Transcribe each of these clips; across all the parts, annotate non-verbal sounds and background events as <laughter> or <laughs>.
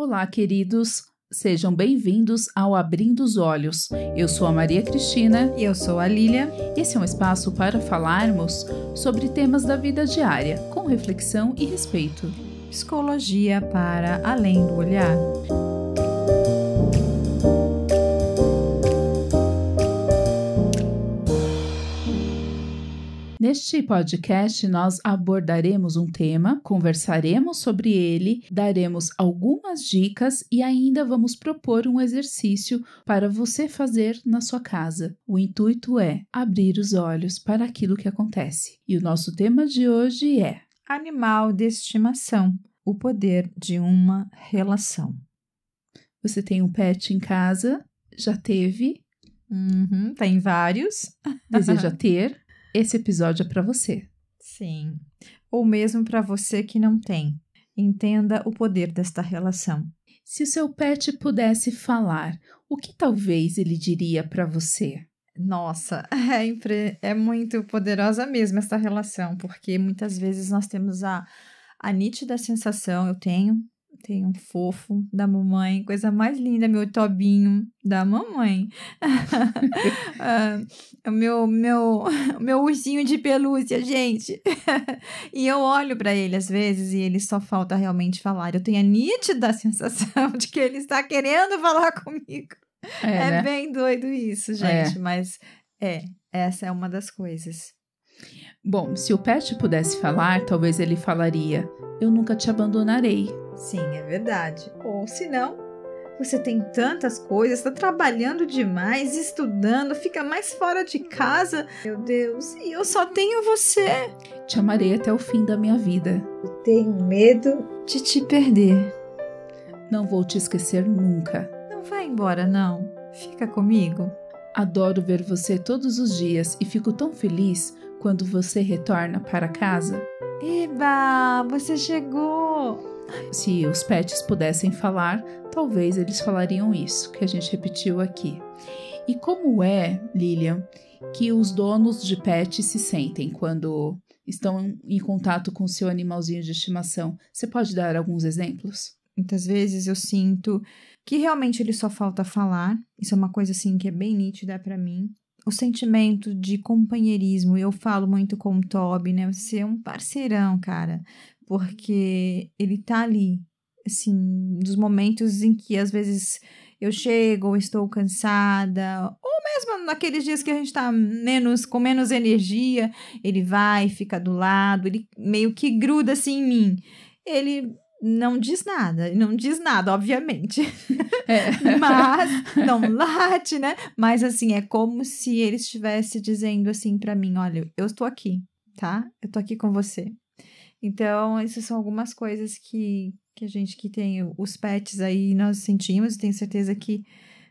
Olá, queridos. Sejam bem-vindos ao Abrindo os Olhos. Eu sou a Maria Cristina. E eu sou a Lília. Esse é um espaço para falarmos sobre temas da vida diária, com reflexão e respeito. Psicologia para além do olhar. Neste podcast, nós abordaremos um tema, conversaremos sobre ele, daremos algumas dicas e ainda vamos propor um exercício para você fazer na sua casa. O intuito é abrir os olhos para aquilo que acontece. E o nosso tema de hoje é Animal de estimação o poder de uma relação. Você tem um pet em casa? Já teve? Uhum, tem vários. Deseja <laughs> ter? Esse episódio é para você. Sim. Ou mesmo para você que não tem. Entenda o poder desta relação. Se o seu pet pudesse falar, o que talvez ele diria para você? Nossa, <laughs> é, é muito poderosa mesmo essa relação, porque muitas vezes nós temos a, a nítida sensação, eu tenho, tem um fofo da mamãe, coisa mais linda, meu tobinho da mamãe. uh, <laughs> o meu, meu, <laughs> meu ursinho de pelúcia, gente. <laughs> e eu olho para ele às vezes e ele só falta realmente falar. Eu tenho a nítida sensação de que ele está querendo falar comigo. É, é né? bem doido isso, gente, é. mas é, essa é uma das coisas. Bom, se o pet pudesse falar, talvez ele falaria: Eu nunca te abandonarei. Sim, é verdade. Ou se não, você tem tantas coisas, está trabalhando demais, estudando, fica mais fora de casa. Meu Deus, e eu só tenho você. Te amarei até o fim da minha vida. Eu tenho medo de te perder. Não vou te esquecer nunca. Não vai embora, não. Fica comigo. Adoro ver você todos os dias e fico tão feliz quando você retorna para casa. Eba, você chegou! Se os pets pudessem falar, talvez eles falariam isso que a gente repetiu aqui. E como é, Lilian, que os donos de pets se sentem quando estão em contato com seu animalzinho de estimação? Você pode dar alguns exemplos? Muitas vezes eu sinto que realmente ele só falta falar. Isso é uma coisa assim que é bem nítida para mim. O sentimento de companheirismo, eu falo muito com o Toby, né? Você é um parceirão, cara porque ele tá ali, assim, nos momentos em que às vezes eu chego ou estou cansada, ou mesmo naqueles dias que a gente tá menos com menos energia, ele vai, fica do lado, ele meio que gruda assim em mim. Ele não diz nada, não diz nada, obviamente. É. <laughs> Mas não late, né? Mas assim, é como se ele estivesse dizendo assim para mim, olha, eu estou aqui, tá? Eu tô aqui com você. Então, essas são algumas coisas que, que a gente que tem os pets aí nós sentimos e tenho certeza que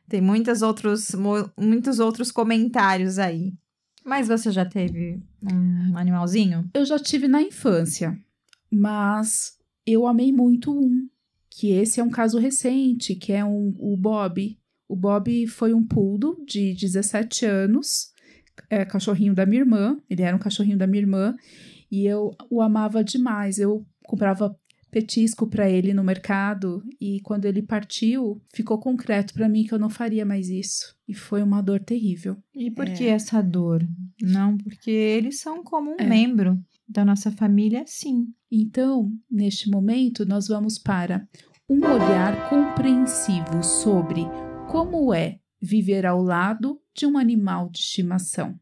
tem muitos outros, muitos outros comentários aí. Mas você já teve um animalzinho? Eu já tive na infância, mas eu amei muito um, que esse é um caso recente, que é um, o Bob. O Bob foi um poodle de 17 anos, é cachorrinho da minha irmã, ele era um cachorrinho da minha irmã, e eu o amava demais. Eu comprava petisco para ele no mercado e quando ele partiu, ficou concreto para mim que eu não faria mais isso. E foi uma dor terrível. E por é... que essa dor? Não, porque eles são como um é. membro da nossa família, sim. Então, neste momento, nós vamos para um olhar compreensivo sobre como é viver ao lado de um animal de estimação.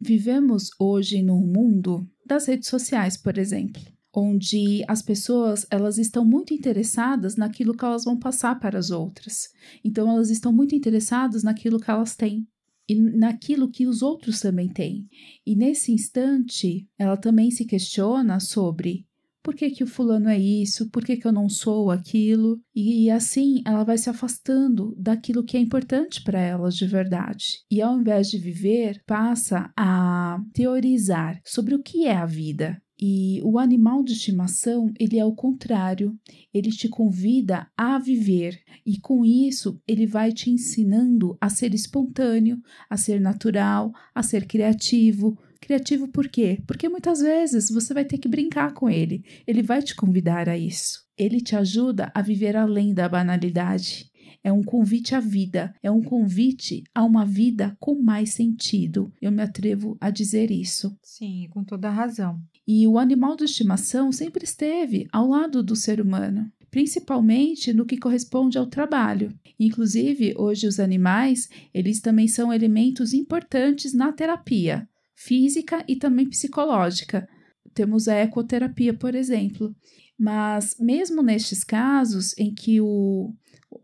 Vivemos hoje num mundo das redes sociais, por exemplo, onde as pessoas elas estão muito interessadas naquilo que elas vão passar para as outras. Então elas estão muito interessadas naquilo que elas têm e naquilo que os outros também têm. E nesse instante, ela também se questiona sobre por que, que o fulano é isso, por que, que eu não sou aquilo, e, e assim ela vai se afastando daquilo que é importante para elas de verdade. E ao invés de viver, passa a teorizar sobre o que é a vida, e o animal de estimação, ele é o contrário. Ele te convida a viver e com isso ele vai te ensinando a ser espontâneo, a ser natural, a ser criativo, Criativo por quê? Porque muitas vezes você vai ter que brincar com ele. Ele vai te convidar a isso. ele te ajuda a viver além da banalidade. É um convite à vida, é um convite a uma vida com mais sentido. Eu me atrevo a dizer isso. Sim, com toda razão. E o animal de estimação sempre esteve ao lado do ser humano, principalmente no que corresponde ao trabalho. Inclusive, hoje os animais, eles também são elementos importantes na terapia, física e também psicológica. Temos a ecoterapia, por exemplo. Mas mesmo nestes casos em que o,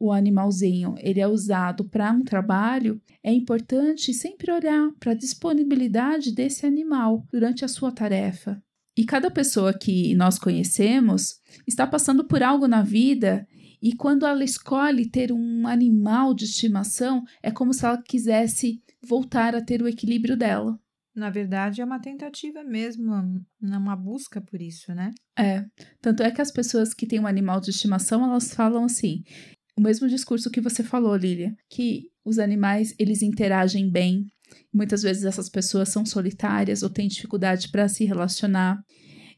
o animalzinho ele é usado para um trabalho, é importante sempre olhar para a disponibilidade desse animal durante a sua tarefa. E cada pessoa que nós conhecemos está passando por algo na vida e quando ela escolhe ter um animal de estimação, é como se ela quisesse voltar a ter o equilíbrio dela. Na verdade, é uma tentativa mesmo, uma busca por isso, né? É. Tanto é que as pessoas que têm um animal de estimação, elas falam assim: o mesmo discurso que você falou, Lilia, que os animais eles interagem bem. Muitas vezes essas pessoas são solitárias ou têm dificuldade para se relacionar.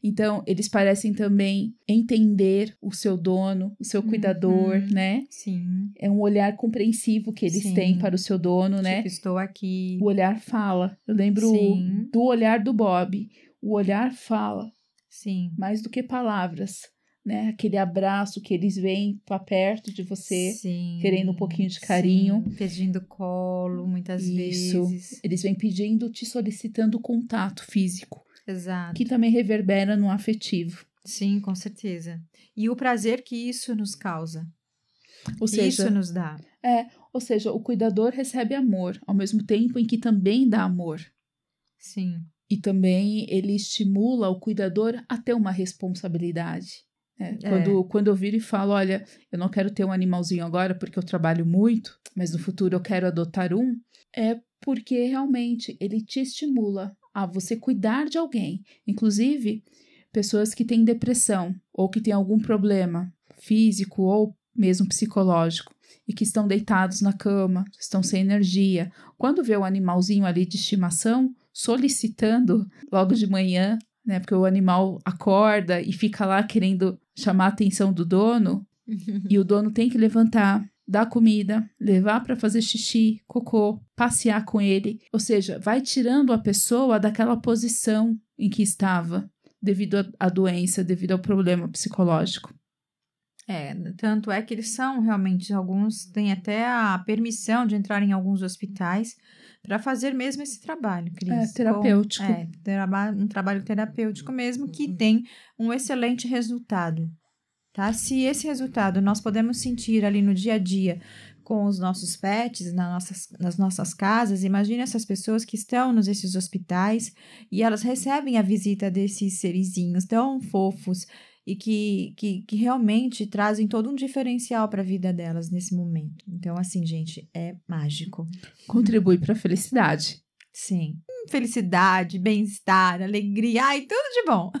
Então, eles parecem também entender o seu dono, o seu cuidador, uhum, né? Sim. É um olhar compreensivo que eles Sim. têm para o seu dono, né? Tipo, estou aqui. O olhar fala. Eu lembro Sim. do olhar do Bob. O olhar fala Sim. mais do que palavras, né? Aquele abraço que eles vêm para perto de você, Sim. querendo um pouquinho de carinho. Sim, Pedindo colo, muitas Isso. vezes. Eles vêm pedindo, te solicitando contato físico, Exato. que também reverbera no afetivo. Sim, com certeza. E o prazer que isso nos causa. Ou seja, isso nos dá. ou seja, o cuidador recebe amor, ao mesmo tempo em que também dá amor. Sim. E também ele estimula o cuidador a ter uma responsabilidade. né? É. Quando, quando eu viro e falo, olha, eu não quero ter um animalzinho agora porque eu trabalho muito, mas no futuro eu quero adotar um, é porque realmente ele te estimula a você cuidar de alguém. Inclusive, pessoas que têm depressão ou que têm algum problema físico ou mesmo psicológico e que estão deitados na cama, estão sem energia. Quando vê o animalzinho ali de estimação solicitando logo de manhã, né, porque o animal acorda e fica lá querendo chamar a atenção do dono, <laughs> e o dono tem que levantar, dar comida, levar para fazer xixi, cocô, passear com ele, ou seja, vai tirando a pessoa daquela posição em que estava devido à- doença, devido ao problema psicológico. É, tanto é que eles são realmente, alguns têm até a permissão de entrar em alguns hospitais para fazer mesmo esse trabalho, Cris. É, terapêutico. Com- é, um trabalho terapêutico mesmo que tem um excelente resultado. Tá? Se esse resultado nós podemos sentir ali no dia a dia com os nossos pets, nas nossas, nas nossas casas, imagine essas pessoas que estão nesses hospitais e elas recebem a visita desses serizinhos tão fofos e que, que, que realmente trazem todo um diferencial para a vida delas nesse momento. Então, assim, gente, é mágico. Contribui para a felicidade. Sim. Felicidade, bem-estar, alegria, ai, tudo de bom.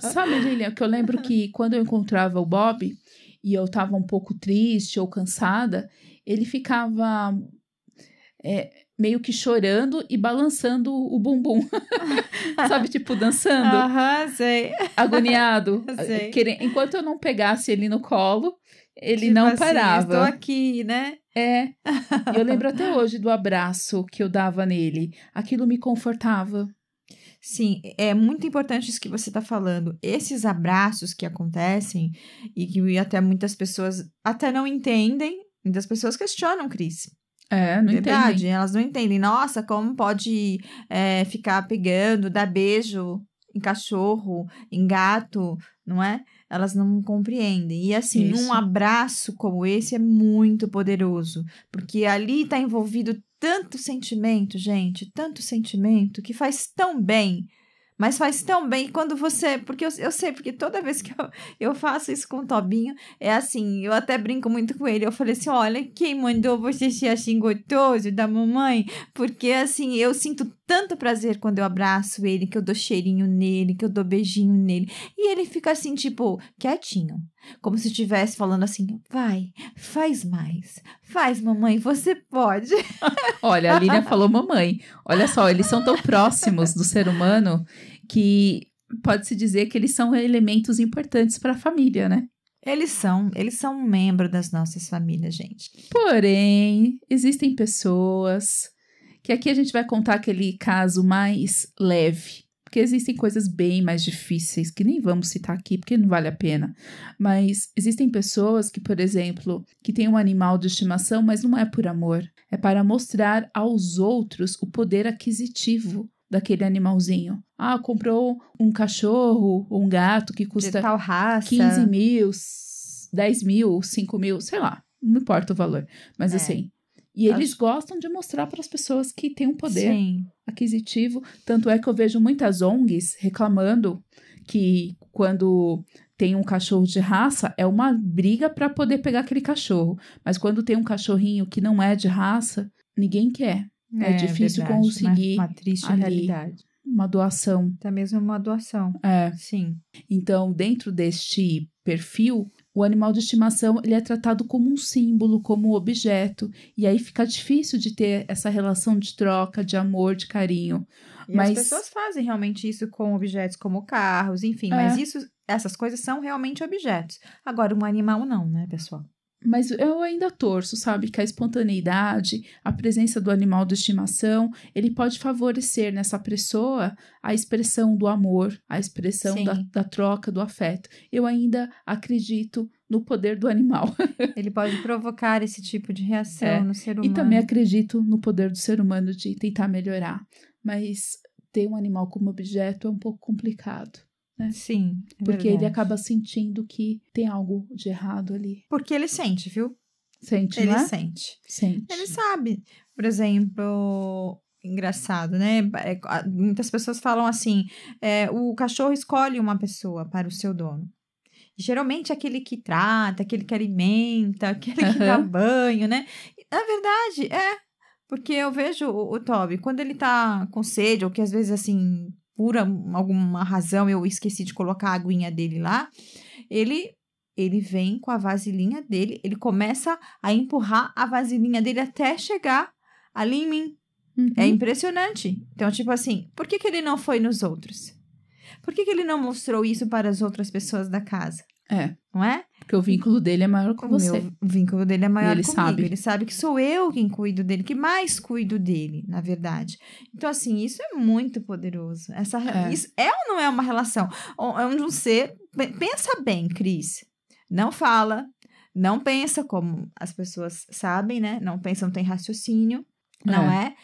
Sabe, Lilian, que eu lembro que quando eu encontrava o Bob e eu estava um pouco triste ou cansada, ele ficava é, meio que chorando e balançando o bumbum. <laughs> Sabe, tipo, dançando, Aham, sei. agoniado. <laughs> Sei. Queren- Enquanto eu não pegasse ele no colo, ele Tipo não assim, parava. Estou aqui, né? É. Eu lembro até hoje do abraço que eu dava nele. Aquilo me confortava. Sim, é muito importante isso que você está falando. Esses abraços que acontecem e que até muitas pessoas até não entendem, muitas pessoas questionam, Cris. É, não Verdade, entendem. elas não entendem. Nossa, como pode é, ficar pegando, dar beijo em cachorro, em gato, não é? Elas não compreendem. E assim, Isso. um abraço como esse é muito poderoso, porque ali está envolvido tanto sentimento, gente, tanto sentimento que faz tão bem. Mas faz tão bem quando você. Porque eu, eu sei, porque toda vez que eu, eu faço isso com o Tobinho, é assim, eu até brinco muito com ele. Eu falei assim: olha, quem mandou você ser assim gostoso da mamãe? Porque assim, eu sinto tanto prazer quando eu abraço ele, que eu dou cheirinho nele, que eu dou beijinho nele. E ele fica assim, tipo, quietinho. Como se estivesse falando assim: vai, faz mais. Faz, mamãe, você pode. <laughs> Olha, a Lilian falou mamãe. Olha só, eles são tão próximos do ser humano que pode-se dizer que eles são elementos importantes para a família, né? Eles são, eles são um membro das nossas famílias, gente. Porém, existem pessoas que aqui a gente vai contar aquele caso mais leve, porque existem coisas bem mais difíceis que nem vamos citar aqui porque não vale a pena. Mas existem pessoas que, por exemplo, que têm um animal de estimação, mas não é por amor, é para mostrar aos outros o poder aquisitivo daquele animalzinho. Ah, comprou um cachorro ou um gato que custa De tal raça. 15 mil, 10 mil, 5 mil, sei lá, não importa o valor. Mas É. assim. E eles Acho- gostam de mostrar para as pessoas que têm um poder Sim. Aquisitivo. Tanto é que eu vejo muitas ONGs reclamando que quando tem um cachorro de raça, é uma briga para poder pegar aquele cachorro. Mas quando tem um cachorrinho que não é de raça, ninguém quer. É difícil verdade. conseguir Uma, uma triste ali. realidade. Uma doação. Até mesmo uma doação. É. Sim. Então, dentro deste perfil, o animal de estimação ele é tratado como um símbolo, como um objeto, e aí fica difícil de ter essa relação de troca, de amor, de carinho. E Mas- as pessoas fazem realmente isso com objetos como carros, enfim, É. mas isso, essas coisas são realmente objetos. Agora, um animal não, né, pessoal? Mas eu ainda torço, sabe, que a espontaneidade, a presença do animal de estimação, ele pode favorecer nessa pessoa a expressão do amor, a expressão da, da troca, do afeto. Eu ainda acredito no poder do animal. <laughs> Ele pode provocar esse tipo de reação É. no ser humano. E também acredito no poder do ser humano de tentar melhorar. Mas ter um animal como objeto é um pouco complicado. Sim, é Porque ele verdade. acaba sentindo que tem algo de errado ali. Porque ele sente, viu? Sente, Ele não é? sente. Sente. Ele sabe. Por exemplo, engraçado, né? É, Muitas pessoas falam assim: é, o cachorro escolhe uma pessoa para o seu dono. Geralmente é aquele que trata, aquele que alimenta, aquele que dá banho, né? Na verdade, é. Porque eu vejo o, o Toby, quando ele tá com sede, ou que às vezes, assim, por alguma razão eu esqueci de colocar a aguinha dele lá, ele ele vem com a vasilhinha dele, ele começa a empurrar a vasilhinha dele até chegar ali em mim. Uhum. É impressionante. Então, tipo assim, por que, que ele não foi nos outros? Por que, que ele não mostrou isso para as outras pessoas da casa? É, Não é? Porque o vínculo dele é maior com O você. meu vínculo dele é maior ele comigo. sabe. Ele sabe que sou eu quem cuido dele, que mais cuido dele, na verdade. Então, assim, isso é muito poderoso. Essa, É. Isso é ou não é uma relação? É onde um ser. pe- Pensa bem, Cris. Não fala, não pensa como as pessoas sabem, né? Não pensa, não tem raciocínio, não é?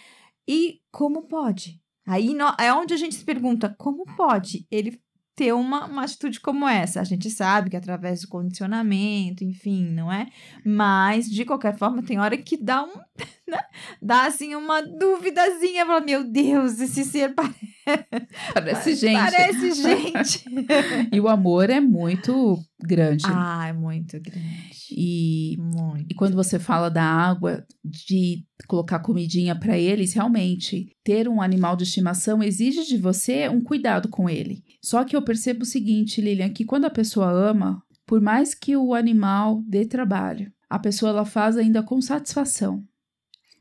E como pode? Aí nó- é onde a gente se pergunta: como pode ele ter uma, uma atitude como essa? A gente sabe que através do condicionamento, enfim, não é? Mas, de qualquer forma, tem hora que dá um. <laughs> né? Dá assim uma duvidazinha. Fala, meu Deus, esse ser pare- <laughs> Parece gente. parece <laughs> gente. E o amor é muito grande. ah, é muito grande. E, Muito. e quando você fala da água, de colocar comidinha para eles, realmente, ter um animal de estimação exige de você um cuidado com ele. Só que eu percebo o seguinte, Lilian, que quando a pessoa ama, por mais que o animal dê trabalho, a pessoa ela faz ainda com satisfação.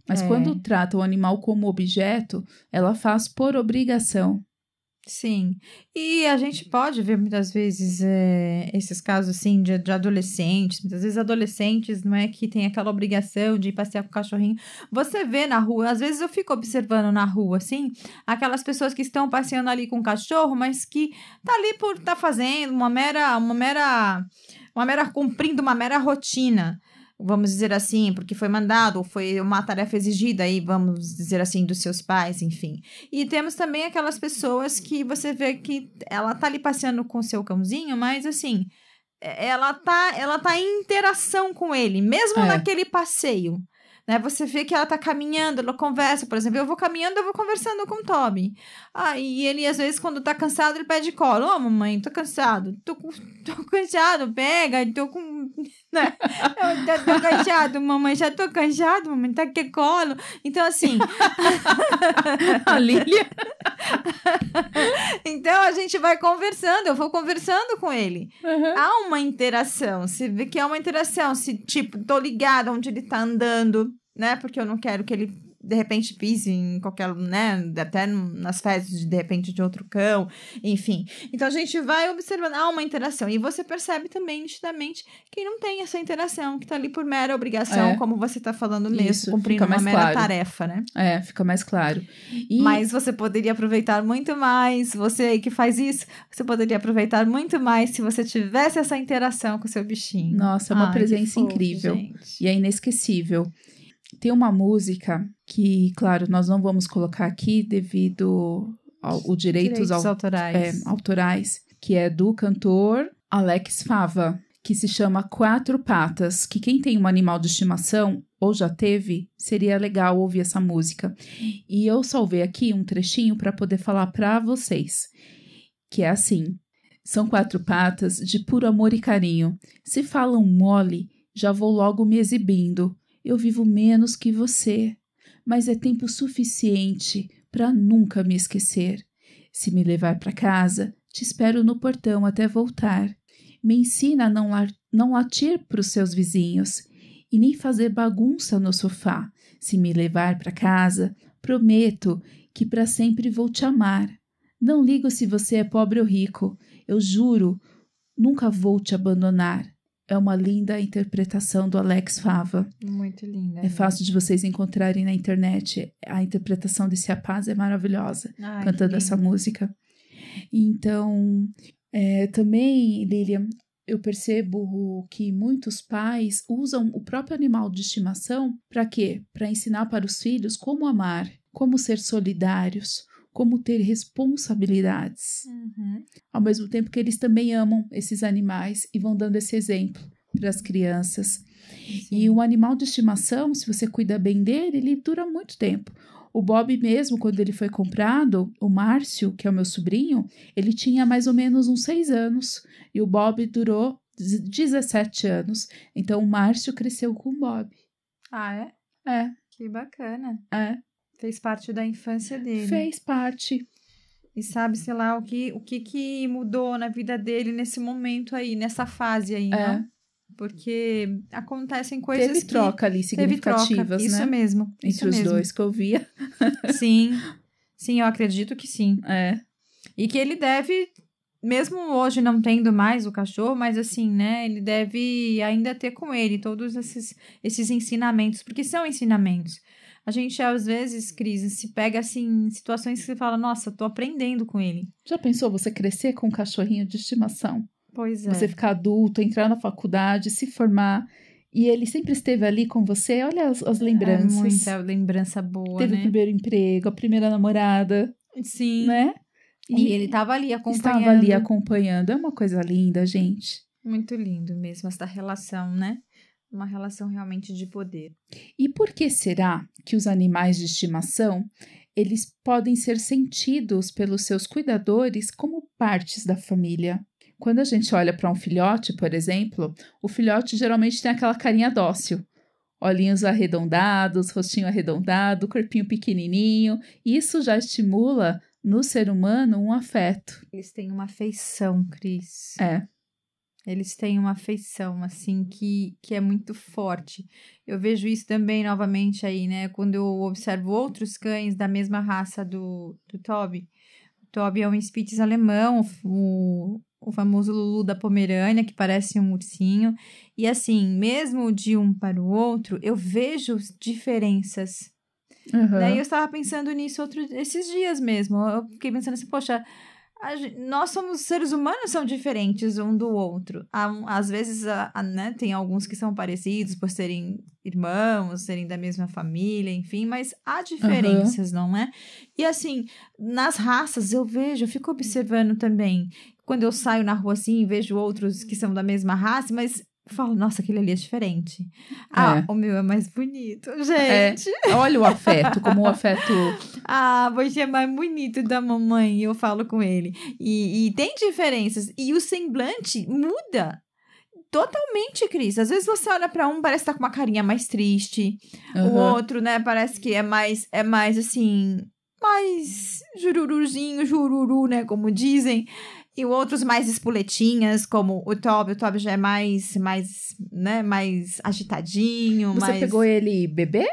Mas É. quando trata o animal como objeto, ela faz por obrigação. Sim. E a gente pode ver muitas vezes é, esses casos assim de, de adolescentes, muitas vezes adolescentes, não é que tem aquela obrigação de ir passear com o cachorrinho. Você vê na rua, às vezes eu fico observando na rua, assim, aquelas pessoas que estão passeando ali com o cachorro, mas que tá ali por tá fazendo uma mera, uma mera, uma mera cumprindo uma mera rotina. Vamos dizer assim, porque foi mandado, ou foi uma tarefa exigida aí, vamos dizer assim, dos seus pais, enfim. E temos também aquelas pessoas que você vê que ela tá ali passeando com o seu cãozinho, mas assim, é- ela tá, ela tá em interação com ele, mesmo É. naquele passeio. Né? Você vê que ela tá caminhando, ela conversa, por exemplo, eu vou caminhando, eu vou conversando com o Toby. Ah, e ele, às vezes, quando tá cansado, ele pede colo. Ô, mamãe, tô cansado. Tô, <laughs> tô cansado, pega. Tô com... Né? <laughs> Eu tô, tô cansado, mamãe. Já tô cansado, mamãe. Tá que colo. Então, assim... <laughs> A Lilian <laughs> Então a gente vai conversando, eu vou conversando com ele. Uhum. Há uma interação, você vê que há uma interação, se tipo, tô ligada onde ele tá andando, né? Porque eu não quero que ele de repente pise em qualquer, né, até nas fezes de, repente de outro cão, enfim. Então a gente vai observando, há uma interação e você percebe também nitidamente quem não tem essa interação, que tá ali por mera obrigação, É. como você tá falando mesmo, Isso, cumprindo uma mera claro. tarefa, né? É, fica mais claro. E, Mas você poderia aproveitar muito mais, você aí que faz isso, você poderia aproveitar muito mais se você tivesse essa interação com o seu bichinho. Nossa, é uma Ai, presença fofo, incrível. gente. E é inesquecível. Tem uma música que, claro, nós não vamos colocar aqui devido ao o direitos, Direitos ao- autorais. é, autorais, que é do cantor Alex Fava, que se chama Quatro Patas, que quem tem um animal de estimação ou já teve, seria legal ouvir essa música. E eu salvei aqui um trechinho para poder falar para vocês, que é assim: São quatro patas de puro amor e carinho. Se falam mole, já vou logo me exibindo. Eu vivo menos que você, mas é tempo suficiente para nunca me esquecer. Se me levar para casa, te espero no portão até voltar. Me ensina a não, não latir para os seus vizinhos e nem fazer bagunça no sofá. Se me levar para casa, prometo que para sempre vou te amar. Não ligo se você é pobre ou rico, eu juro, nunca vou te abandonar. É uma linda interpretação do Alex Fava. Muito linda. É fácil de vocês encontrarem na internet. A interpretação desse rapaz é maravilhosa, Ai, cantando essa música. Então, é, também, Lilian, eu percebo que muitos pais usam o próprio animal de estimação para quê? Para ensinar para os filhos como amar, como ser solidários, como ter responsabilidades Uhum. ao mesmo tempo que eles também amam esses animais e vão dando esse exemplo para as crianças. E Sim. um animal de estimação, se você cuida bem dele, ele dura muito tempo. O Bob mesmo, quando ele foi comprado, o Márcio, que é o meu sobrinho, ele tinha mais ou menos uns seis anos. E o Bob durou 17 anos. Então o Márcio cresceu com o Bob. Ah, é? É, Que bacana. é. Fez parte da infância dele. Fez parte. E sabe, sei lá, o que, o que que mudou na vida dele nesse momento aí, nessa fase aí, É. não? Porque acontecem coisas Teve troca ali Teve troca, significativas, isso né? mesmo. Entre isso os mesmo. dois que eu via. <laughs> Sim, sim, eu acredito que sim. É. E que ele deve, mesmo hoje não tendo mais o cachorro, mas assim, né? Ele deve ainda ter com ele todos esses, esses ensinamentos, porque são ensinamentos. A gente, às vezes, Cris, se pega assim, em situações que você fala, nossa, tô aprendendo com ele. Já pensou você crescer com um cachorrinho de estimação? Pois é. Você ficar adulto, entrar na faculdade, se formar e ele sempre esteve ali com você. Olha as, as lembranças. É muita lembrança boa, Teve o né? primeiro emprego, a primeira namorada, Sim. né? E ele tava ali acompanhando. estava ali acompanhando. É uma coisa linda, gente. Muito lindo mesmo essa relação, né? Uma relação realmente de poder. E por que será que os animais de estimação eles podem ser sentidos pelos seus cuidadores como partes da família? Quando a gente olha para um filhote, por exemplo, o filhote geralmente tem aquela carinha dócil. Olhinhos arredondados, rostinho arredondado, corpinho pequenininho. Isso já estimula no ser humano um afeto. Eles têm uma afeição, Cris. É, Eles têm uma afeição, assim, que, que é muito forte. Eu vejo isso também novamente aí, né? Quando eu observo outros cães da mesma raça do, do Toby. O Toby é um Spitz alemão, o, o famoso Lulu da Pomerânia, que parece um ursinho. E assim, mesmo de um para o outro, eu vejo diferenças aham. Daí eu estava pensando nisso outro, esses dias mesmo. Eu fiquei pensando assim, poxa, nós somos seres humanos, são diferentes um do outro. Há Às vezes, a- a, né, tem alguns que são parecidos por serem irmãos, serem da mesma família, enfim, mas há diferenças, não é? E assim, nas raças eu vejo, eu fico observando também. Quando eu saio na rua assim, vejo outros que são da mesma raça, mas eu falo, nossa, aquele ali é diferente. Ah, É. o meu é mais bonito, É. gente. Olha o afeto, como o afeto. <laughs> Ah, você é mais bonito da mamãe, eu falo com ele. E, e tem diferenças. E o semblante muda totalmente, Cris. Às vezes você olha pra um, parece que tá com uma carinha mais triste. O Aham. outro, né, parece que é mais, é mais assim, mais jururuzinho, jururu, né, como dizem. E outros mais espoletinhas, como o Toby. O Toby já é mais, mais, né, mais agitadinho. Você mais... pegou ele bebê?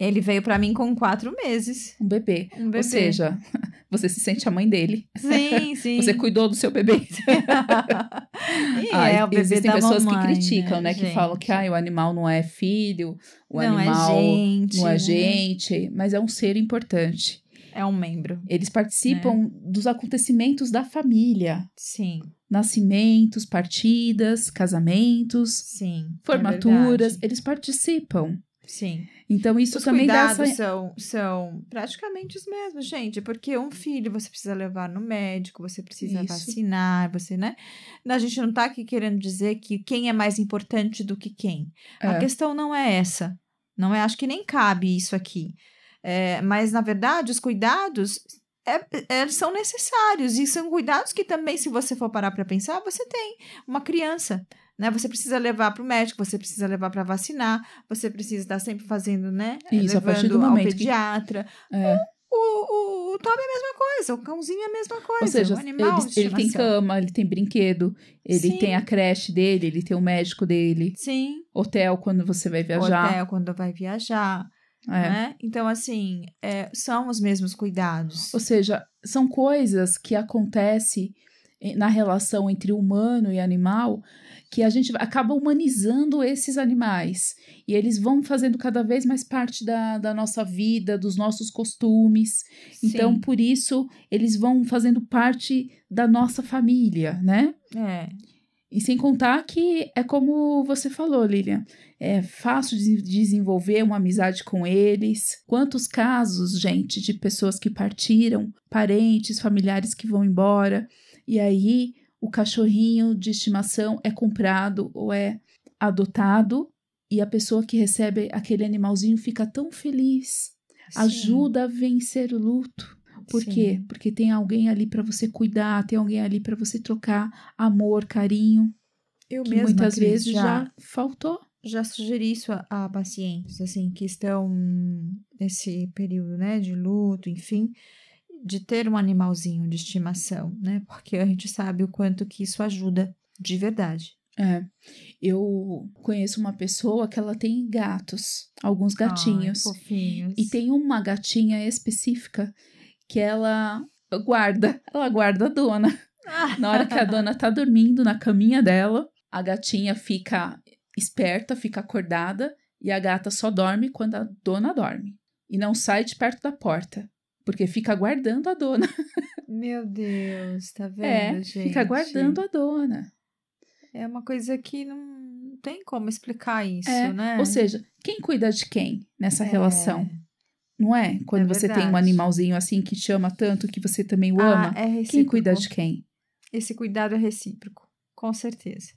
Ele veio pra mim com quatro meses. Um bebê. Um bebê. Ou seja, <laughs> você se sente a mãe dele. Sim, <laughs> sim. Você cuidou do seu bebê. <laughs> Ah, é o bebê existem da pessoas mamãe, que criticam, né? Que gente? falam que ah, o animal não é filho, o não animal é gente. não é né? gente, mas é um ser importante. É um membro. Eles participam Né? dos acontecimentos da família. Sim, Nascimentos, partidas, casamentos, sim. é formaturas, verdade. eles participam. Sim. Então isso Os também dá essa... são, são praticamente os mesmos, gente. Porque um filho você precisa levar no médico, você precisa Isso. vacinar, você, né? A gente não tá aqui querendo dizer que quem é mais importante do que quem. A É. questão não é essa. Não é, acho que nem cabe isso aqui. É, mas, na verdade, os cuidados é- é- são necessários. E são cuidados que também, se você for parar para pensar, você tem uma criança. Né? Você precisa levar para o médico, você precisa levar para vacinar, você precisa estar sempre fazendo, né? Isso, a partir levando do ao momento que- pediatra. É. O, o, o Toby é a mesma coisa, o cãozinho é a mesma coisa. Ou seja, o animal ele, ele tem cama, ele tem brinquedo, ele Sim. tem a creche dele, ele tem o médico dele, Sim, hotel quando você vai viajar. hotel quando vai viajar. É. Né? Então, assim, é, são os mesmos cuidados. Ou seja, são coisas que acontecem eh, na relação entre humano e animal que a gente acaba humanizando esses animais. E eles vão fazendo cada vez mais parte da, da nossa vida, dos nossos costumes. Então, Sim. por isso, eles vão fazendo parte da nossa família, né? É, E sem contar que é como você falou, Lilian, é fácil de desenvolver uma amizade com eles. Quantos casos, gente, de pessoas que partiram, parentes, familiares que vão embora, e aí o cachorrinho de estimação é comprado ou é adotado, e a pessoa que recebe aquele animalzinho fica tão feliz, sim, ajuda a vencer o luto. Por sim. quê? Porque tem alguém ali para você cuidar, tem alguém ali para você trocar amor, carinho, Eu que mesma, muitas Cris, vezes já, faltou. já sugeri isso a, a pacientes, assim, que estão nesse período, né, de luto, enfim, de ter um animalzinho de estimação, né, porque a gente sabe o quanto que isso ajuda de verdade. É, eu conheço uma pessoa que ela tem gatos, alguns gatinhos, Ai, e tem uma gatinha específica que ela guarda, <laughs> ela guarda a dona. Na hora que a <laughs> dona tá dormindo na caminha dela, a gatinha fica esperta, fica acordada e a gata só dorme quando a dona dorme e não sai de perto da porta, porque fica guardando a dona. <laughs> Meu Deus, tá vendo, É, gente? fica guardando a dona. É uma coisa que não tem como explicar isso, É, né? Ou seja, quem cuida de quem nessa É. relação? Não é? Quando É você tem um animalzinho assim que te ama tanto que você também o Ah, ama, é recíproco. quem cuida de quem? Esse cuidado é recíproco, com certeza.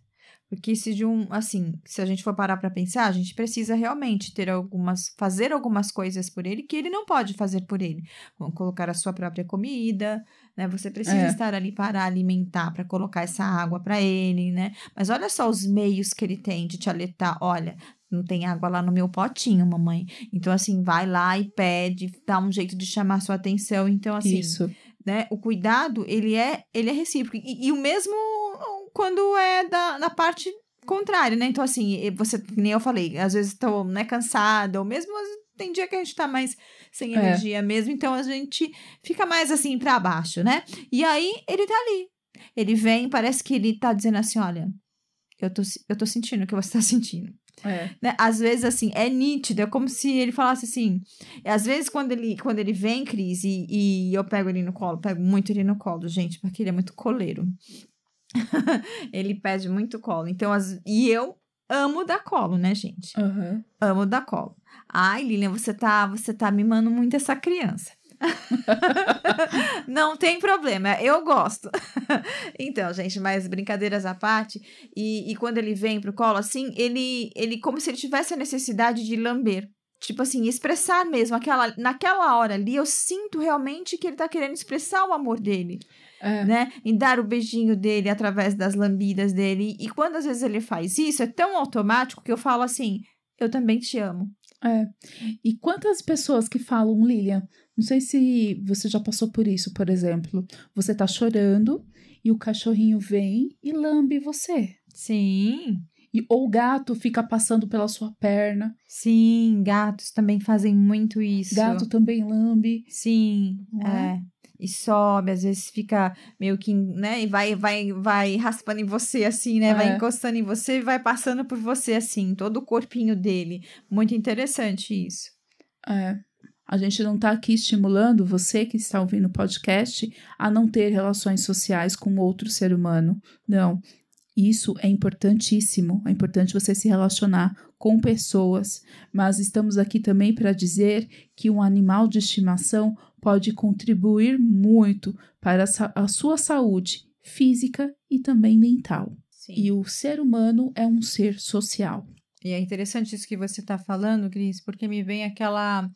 Porque se de um, assim, se a gente for parar para pensar, a gente precisa realmente ter algumas, fazer algumas coisas por ele que ele não pode fazer por ele. Como colocar a sua própria comida, né? Você precisa É. estar ali para alimentar, para colocar essa água para ele, né? Mas olha só os meios que ele tem de te alertar. Olha, não tem água lá no meu potinho, mamãe. Então, assim, vai lá e pede, dá um jeito de chamar sua atenção. Então, assim, Isso. né? O cuidado, ele é, ele é recíproco. E, e o mesmo quando é da, na parte contrária, né? Então, assim, você, nem eu falei, às vezes estou né, cansada, ou mesmo tem dia que a gente tá mais sem É. energia mesmo, então a gente fica mais assim para baixo, né? E aí ele tá ali. Ele vem, parece que ele tá dizendo assim: olha, eu tô, eu tô sentindo o que você tá <laughs> sentindo É. né? Às vezes, assim, é nítido, é como se ele falasse assim. Às vezes, quando ele, quando ele vem, Cris, e, e eu pego ele no colo, pego muito ele no colo, gente, porque ele é muito coleiro. <laughs> ele pede muito colo. Então, as, e eu amo dar colo, né, gente? Aham. Amo dar colo. Ai, Lilian, você tá, você tá mimando muito essa criança. <laughs> Não tem problema, eu gosto. <laughs> então, gente, mas brincadeiras à parte, e, e quando ele vem pro colo, assim, ele, ele como se ele tivesse a necessidade de lamber. Tipo assim, expressar mesmo. Aquela, naquela hora ali, eu sinto realmente que ele tá querendo expressar o amor dele É. né? Em dar o beijinho dele através das lambidas dele. E quando às vezes ele faz isso, é tão automático que eu falo assim: eu também te amo. É. E quantas pessoas que falam, Lilian, não sei se você já passou por isso, por exemplo, você tá chorando e o cachorrinho vem e lambe você. Sim. E, ou o gato fica passando pela sua perna. Sim, gatos também fazem muito isso. Gato também lambe. Sim, é. é? E sobe, às vezes fica meio que, né, e vai, vai, vai raspando em você assim, né, vai É. encostando em você e vai passando por você assim, todo o corpinho dele. Muito interessante isso. É. A gente não está aqui estimulando você que está ouvindo o podcast a não ter relações sociais com outro ser humano. Não. Isso é importantíssimo. É importante você se relacionar com pessoas. Mas estamos aqui também para dizer que um animal de estimação pode contribuir muito para a sua saúde física e também mental. Sim. E o ser humano é um ser social. E é interessante isso que você está falando, Cris, porque me vem aquela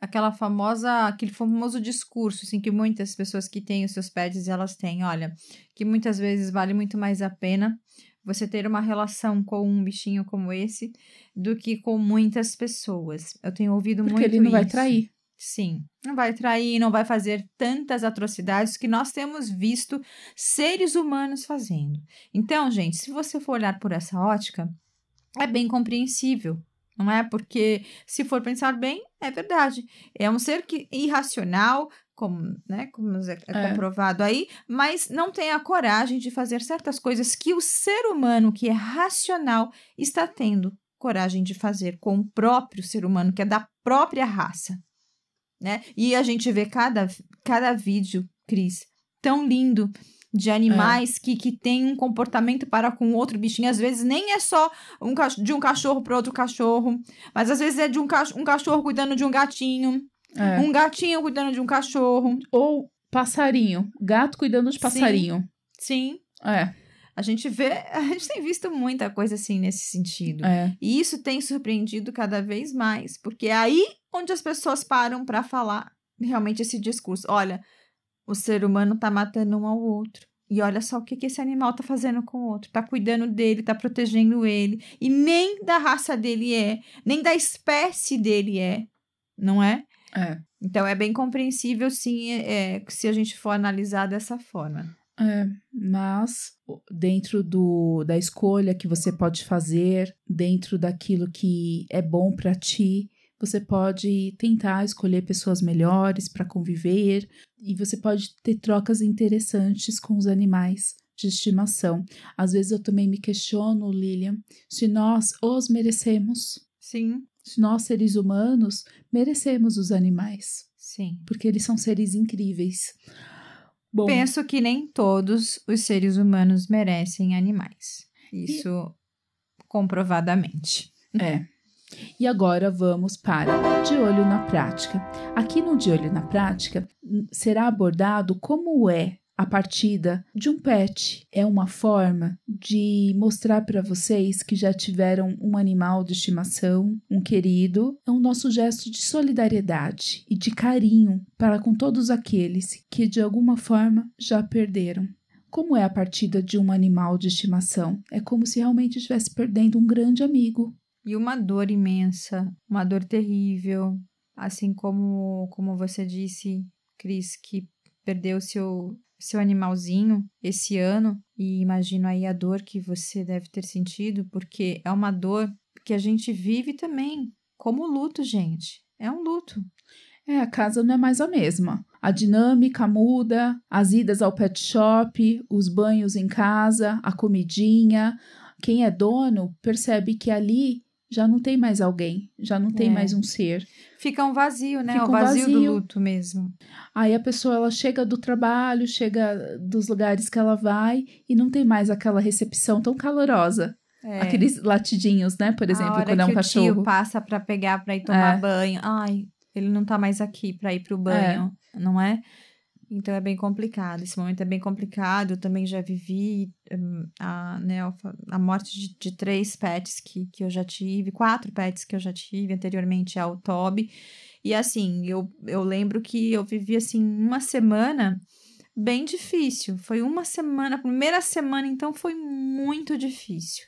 aquela famosa, aquele famoso discurso, assim, que muitas pessoas que têm os seus pets, elas têm, olha, que muitas vezes vale muito mais a pena você ter uma relação com um bichinho como esse do que com muitas pessoas. Eu tenho ouvido Porque muito ele não vai isso. trair. Sim, não vai trair, não vai fazer tantas atrocidades que nós temos visto seres humanos fazendo. Então, gente, se você for olhar por essa ótica, é bem compreensível, não é? Porque se for pensar bem, é verdade. É um ser que irracional, como, né, como é É. comprovado aí, mas não tem a coragem de fazer certas coisas que o ser humano que é racional está tendo coragem de fazer com o próprio ser humano, que é da própria raça né? E a gente vê cada, cada vídeo, Cris, tão lindo de animais que, que tem um comportamento para com outro bichinho. Às vezes nem é só um, de um cachorro para outro cachorro, mas às vezes é de um, cach um cachorro cuidando de um gatinho, É. um gatinho cuidando de um cachorro. Ou passarinho. Gato cuidando de Sim. passarinho. Sim, É, a gente vê, a gente tem visto muita coisa assim nesse sentido. é. E isso tem surpreendido cada vez mais, porque é aí onde as pessoas param para falar realmente esse discurso. Olha, o ser humano tá matando um ao outro. E olha só o que, que esse animal tá fazendo com o outro. Tá cuidando dele, tá protegendo ele. E nem da raça dele é, nem da espécie dele é, não é? É. Então é bem compreensível, sim, é, se a gente for analisar dessa forma. É, mas dentro do, da escolha que você pode fazer, dentro daquilo que é bom para ti, você pode tentar escolher pessoas melhores para conviver e você pode ter trocas interessantes com os animais de estimação. Às vezes eu também me questiono, Lilian, se nós os merecemos, Sim, se nós seres humanos merecemos os animais, sim. porque eles são seres incríveis. Bom, Penso que nem todos os seres humanos merecem animais. Isso comprovadamente. É. E agora vamos para De Olho na Prática. Aqui no De Olho na Prática será abordado como é a partida de um pet. É uma forma de mostrar para vocês que já tiveram um animal de estimação, um querido. É um nosso gesto de solidariedade e de carinho para com todos aqueles que de alguma forma já perderam. Como é a partida de um animal de estimação? É como se realmente estivesse perdendo um grande amigo. E uma dor imensa, uma dor terrível, assim como como você disse, Cris, que perdeu seu seu animalzinho esse ano e imagino aí a dor que você deve ter sentido, porque é uma dor que a gente vive também, como luto, gente. É um luto. É, a casa não é mais a mesma. A dinâmica muda, as idas ao pet shop, os banhos em casa, a comidinha. Quem é dono percebe que ali já não tem mais alguém, já não tem É. mais um ser. Fica um vazio, né? Fica o um vazio, do vazio. luto mesmo. Aí a pessoa ela chega do trabalho, chega dos lugares que ela vai e não tem mais aquela recepção tão calorosa. É. Aqueles latidinhos, né? Por exemplo, quando é um o cachorro. tio passa para pegar para ir tomar É. banho. Ai, ele não tá mais aqui para ir pro banho, não é? Então é bem complicado. Esse momento é bem complicado. Eu também já vivi hum, a, né, a morte de, de três pets que, que eu já tive, quatro pets que eu já tive anteriormente ao Toby. E assim, eu, eu lembro que eu vivi assim uma semana bem difícil. Foi uma semana, a primeira semana, então foi muito difícil.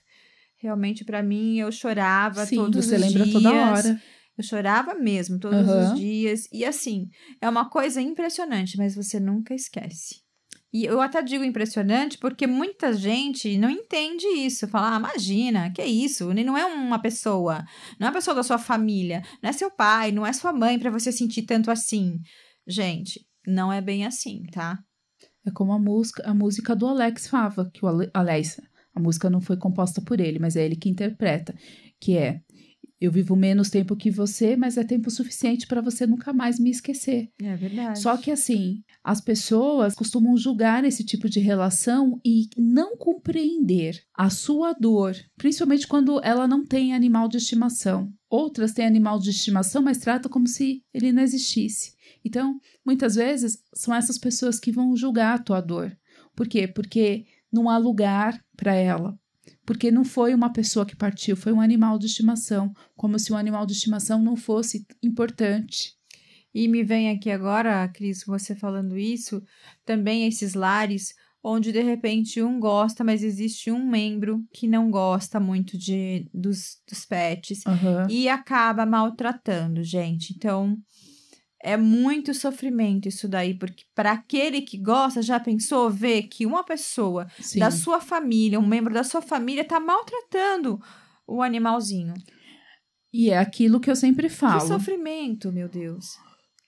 Realmente, para mim, eu chorava Sim, todos você os lembra dias. toda hora. Eu chorava mesmo todos Aham. os dias. E assim, é uma coisa impressionante, mas você nunca esquece. E eu até digo impressionante porque muita gente não entende isso. Fala, ah, imagina, que é isso? Não é uma pessoa, não é uma pessoa da sua família, não é seu pai, não é sua mãe para você sentir tanto assim. Gente, não é bem assim, tá? É como a música, a música do Alex Fava, que o Ale, Alex, a música não foi composta por ele, mas é ele que interpreta, que é eu vivo menos tempo que você, mas é tempo suficiente para você nunca mais me esquecer. É verdade. Só que assim, as pessoas costumam julgar esse tipo de relação e não compreender a sua dor, principalmente quando ela não tem animal de estimação. Outras têm animal de estimação, mas tratam como se ele não existisse. Então, muitas vezes são essas pessoas que vão julgar a tua dor. Por quê? Porque não há lugar para ela porque não foi uma pessoa que partiu, foi um animal de estimação, como se um animal de estimação não fosse importante. E me vem aqui agora, Cris, você falando isso, também esses lares onde de repente um gosta, mas existe um membro que não gosta muito de dos, dos pets uhum. e acaba maltratando, gente. Então, é muito sofrimento isso daí, porque para aquele que gosta, já pensou ver que uma pessoa Sim. da sua família, um membro da sua família, tá maltratando o animalzinho. E é aquilo que eu sempre falo. Que sofrimento, meu Deus.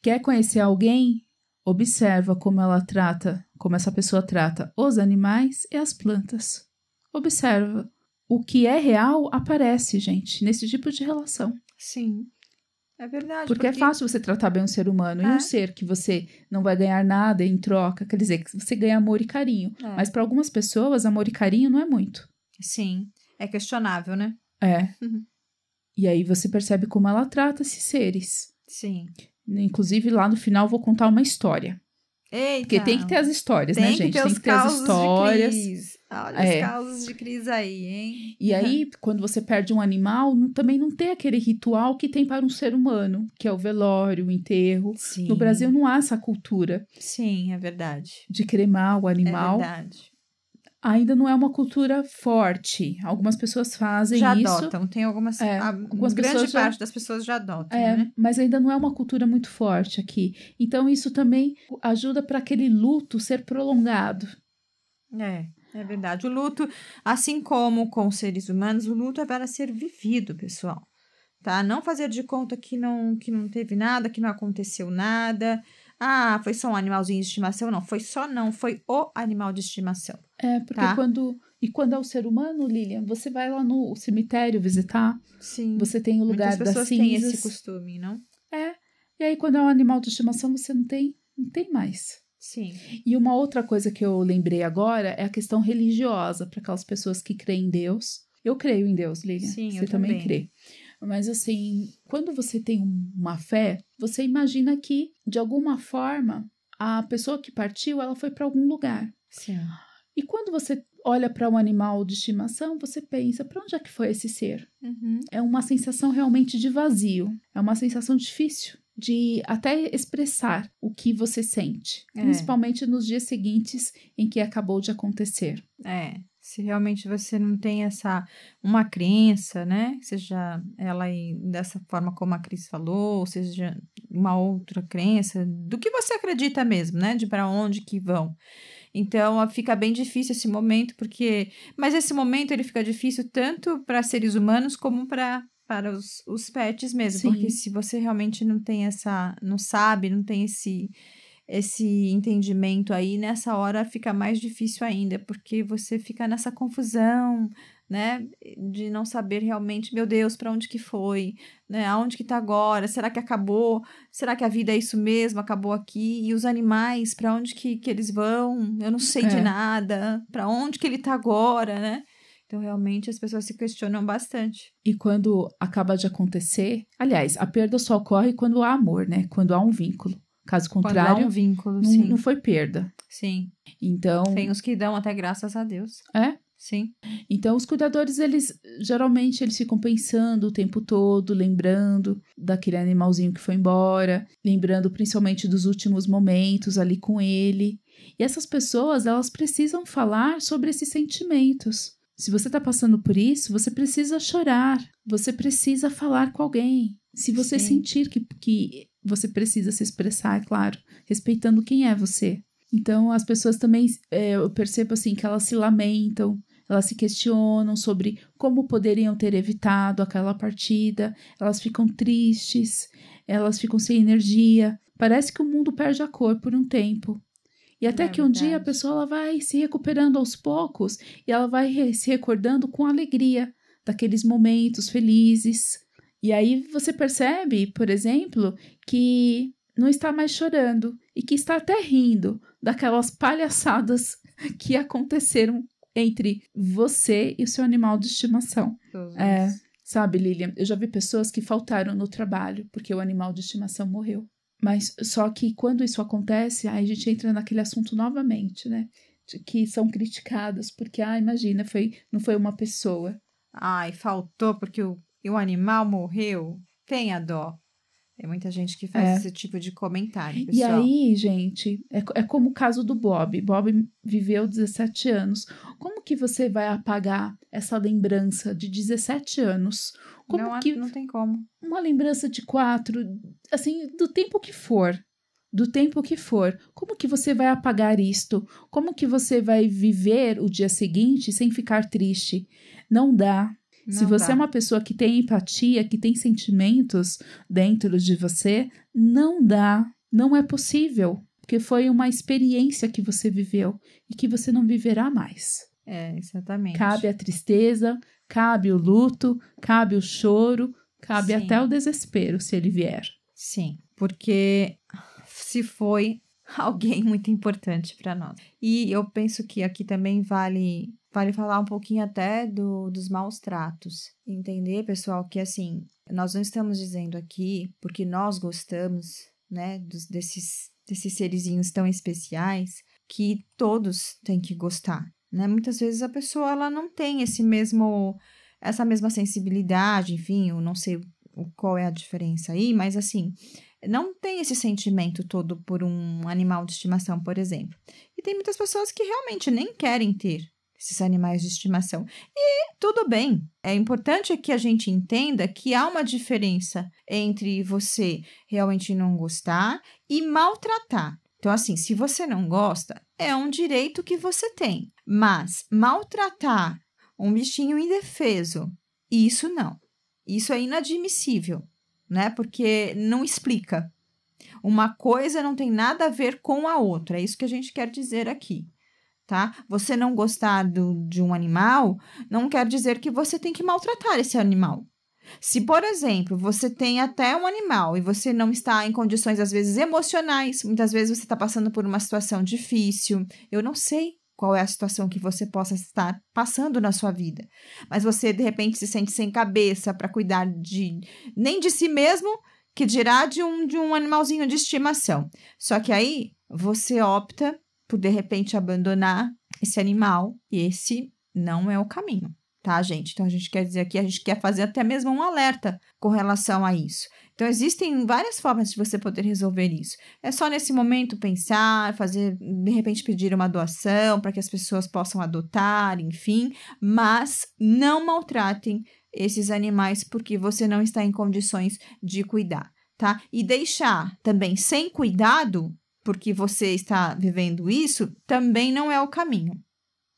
Quer conhecer alguém? Observa como ela trata, como essa pessoa trata os animais e as plantas. Observa. O que é real aparece, gente, nesse tipo de relação. Sim. É verdade. Porque, é porque, é fácil você tratar bem um ser humano. É. E um ser que você não vai ganhar nada em troca. Quer dizer, que você ganha amor e carinho. É. Mas para algumas pessoas, amor e carinho não é muito. Sim. É questionável, né? É. Uhum. E aí você percebe como ela trata esses seres. Sim. Inclusive, lá no final, vou contar uma história. Eita. Porque tem que ter as histórias, né, tem né, gente? tem que ter as histórias. Olha é. os casos de crise aí, hein? E aí, <laughs> quando você perde um animal, não, também não tem aquele ritual que tem para um ser humano, que é o velório, o enterro. Sim. No Brasil não há essa cultura. Sim, é verdade. De cremar o animal. É verdade ainda não é uma cultura forte. Algumas pessoas fazem já isso. Já adotam, tem algumas. É, algumas grande parte das pessoas já adotam. É, né? mas ainda não é uma cultura muito forte aqui. Então, isso também ajuda para aquele luto ser prolongado. É, é verdade. O luto, assim como com os seres humanos, o luto é para ser vivido, pessoal. Tá? Não fazer de conta que não, que não teve nada, que não aconteceu nada. Ah, foi só um animalzinho de estimação? Não, foi só não, foi o animal de estimação. É, porque tá? quando. E quando é o ser humano, Lilian, você vai lá no cemitério visitar. Sim. Você tem o lugar Muitas das cinzas. têm esse costume, não? É. E aí, quando é um animal de estimação, você não tem, não tem mais. Sim. E uma outra coisa que eu lembrei agora é a questão religiosa, para aquelas pessoas que creem em Deus. Eu creio em Deus, Lilian. Sim, você eu também, também crê. Mas assim, quando você tem uma fé, você imagina que, de alguma forma, a pessoa que partiu, ela foi para algum lugar. Sim. E quando você olha para um animal de estimação, você pensa, para onde é que foi esse ser? Uhum. É uma sensação realmente de vazio. É uma sensação difícil de até expressar o que você sente, é. principalmente nos dias seguintes em que acabou de acontecer. É, se realmente você não tem essa uma crença, né? Seja ela dessa forma como a Cris falou, ou seja uma outra crença, do que você acredita mesmo, né? De para onde que vão. Então fica bem difícil esse momento, porque. Mas esse momento ele fica difícil tanto para seres humanos como para para os, os pets mesmo. Sim. Porque se você realmente não tem essa. não sabe, não tem esse esse entendimento aí, nessa hora fica mais difícil ainda, porque você fica nessa confusão, né, de não saber realmente, meu Deus, para onde que foi, né, aonde que tá agora, será que acabou, será que a vida é isso mesmo, acabou aqui, e os animais, para onde que, que eles vão, eu não sei é. de nada, para onde que ele tá agora, né, então, realmente, as pessoas se questionam bastante. E quando acaba de acontecer, aliás, a perda só ocorre quando há amor, né? Quando há um vínculo. Caso contrário, Quando há um vínculo, não, sim. não foi perda. Sim. Então. Tem os que dão até graças a Deus. É? Sim. Então, os cuidadores, eles geralmente eles ficam pensando o tempo todo, lembrando daquele animalzinho que foi embora, lembrando principalmente dos últimos momentos ali com ele. E essas pessoas, elas precisam falar sobre esses sentimentos. Se você está passando por isso, você precisa chorar, você precisa falar com alguém. Se você Sim. sentir que, que você precisa se expressar, é claro, respeitando quem é você. Então, as pessoas também, é, eu percebo assim, que elas se lamentam, elas se questionam sobre como poderiam ter evitado aquela partida, elas ficam tristes, elas ficam sem energia. Parece que o mundo perde a cor por um tempo. E até é que um dia a pessoa ela vai se recuperando aos poucos e ela vai se recordando com alegria daqueles momentos felizes. E aí você percebe, por exemplo, que não está mais chorando e que está até rindo daquelas palhaçadas <laughs> que aconteceram entre você e o seu animal de estimação. É, sabe, Lilian, eu já vi pessoas que faltaram no trabalho porque o animal de estimação morreu. Mas só que quando isso acontece, aí a gente entra naquele assunto novamente, né? De que são criticadas porque, ah, imagina, foi, não foi uma pessoa. Ai, faltou porque o, o animal morreu. Tenha dó. Tem muita gente que faz é. esse tipo de comentário, pessoal. E aí, gente, é, é como o caso do Bob. Bob viveu 17 anos. Como que você vai apagar essa lembrança de 17 anos? Como não, que não tem como. Uma lembrança de quatro, assim, do tempo que for. Do tempo que for. Como que você vai apagar isto? Como que você vai viver o dia seguinte sem ficar triste? Não dá. Não Se você dá. é uma pessoa que tem empatia, que tem sentimentos dentro de você, não dá, não é possível, porque foi uma experiência que você viveu e que você não viverá mais. É, exatamente. Cabe a tristeza, cabe o luto, cabe o choro, cabe Sim. até o desespero se ele vier. Sim, porque se foi <laughs> alguém muito importante para nós. E eu penso que aqui também vale vale falar um pouquinho até do, dos maus tratos. Entender, pessoal, que assim, nós não estamos dizendo aqui porque nós gostamos, né, dos, desses, desses serizinhos tão especiais, que todos têm que gostar, né? Muitas vezes a pessoa ela não tem esse mesmo essa mesma sensibilidade, enfim, eu não sei qual é a diferença aí, mas assim, não tem esse sentimento todo por um animal de estimação, por exemplo. E tem muitas pessoas que realmente nem querem ter esses animais de estimação. E tudo bem. É importante que a gente entenda que há uma diferença entre você realmente não gostar e maltratar. Então, assim, se você não gosta, é um direito que você tem. Mas maltratar um bichinho indefeso, isso não. Isso é inadmissível, né? Porque não explica. Uma coisa não tem nada a ver com a outra. É isso que a gente quer dizer aqui tá? Você não gostar do, de um animal não quer dizer que você tem que maltratar esse animal. Se, por exemplo, você tem até um animal e você não está em condições, às vezes, emocionais, muitas vezes você está passando por uma situação difícil, eu não sei qual é a situação que você possa estar passando na sua vida, mas você, de repente, se sente sem cabeça para cuidar de nem de si mesmo, que dirá de um, de um animalzinho de estimação. Só que aí você opta por de repente abandonar esse animal. E esse não é o caminho, tá, gente? Então a gente quer dizer aqui, a gente quer fazer até mesmo um alerta com relação a isso. Então existem várias formas de você poder resolver isso. É só nesse momento pensar, fazer, de repente pedir uma doação para que as pessoas possam adotar, enfim, mas não maltratem esses animais porque você não está em condições de cuidar, tá? E deixar também sem cuidado porque você está vivendo isso, também não é o caminho,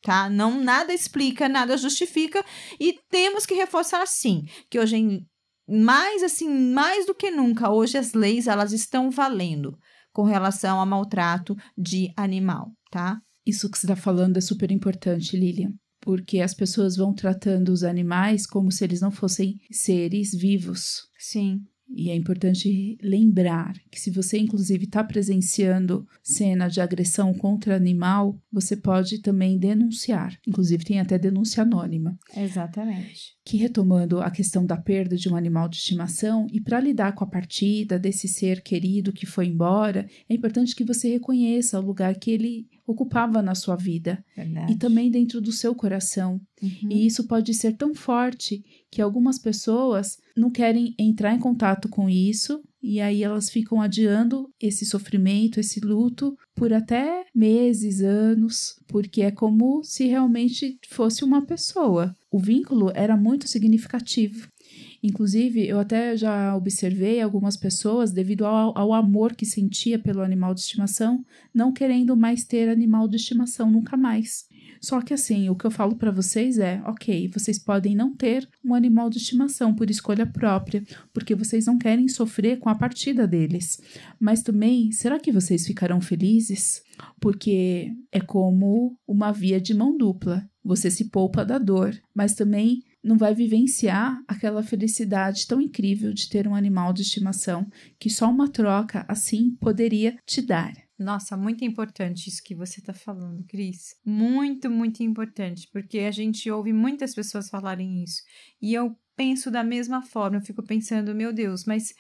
tá? Não nada explica, nada justifica e temos que reforçar sim, que hoje mais assim, mais do que nunca, hoje as leis elas estão valendo com relação ao maltrato de animal, tá? Isso que você está falando é super importante, Lilian, porque as pessoas vão tratando os animais como se eles não fossem seres vivos. Sim. E é importante lembrar que se você, inclusive, está presenciando cena de agressão contra animal, você pode também denunciar. Inclusive, tem até denúncia anônima. Exatamente. Que retomando a questão da perda de um animal de estimação, e para lidar com a partida desse ser querido que foi embora, é importante que você reconheça o lugar que ele ocupava na sua vida Verdade. e também dentro do seu coração. Uhum. E isso pode ser tão forte que algumas pessoas não querem entrar em contato com isso e aí elas ficam adiando esse sofrimento, esse luto por até meses, anos, porque é como se realmente fosse uma pessoa. O vínculo era muito significativo. Inclusive, eu até já observei algumas pessoas, devido ao, ao amor que sentia pelo animal de estimação, não querendo mais ter animal de estimação nunca mais. Só que assim, o que eu falo para vocês é, ok, vocês podem não ter um animal de estimação por escolha própria, porque vocês não querem sofrer com a partida deles. Mas também, será que vocês ficarão felizes? Porque é como uma via de mão dupla. Você se poupa da dor, mas também não vai vivenciar aquela felicidade tão incrível de ter um animal de estimação que só uma troca assim poderia te dar. Nossa, muito importante isso que você está falando, Cris. Muito, muito importante, porque a gente ouve muitas pessoas falarem isso. E eu penso da mesma forma, eu fico pensando, meu Deus, mas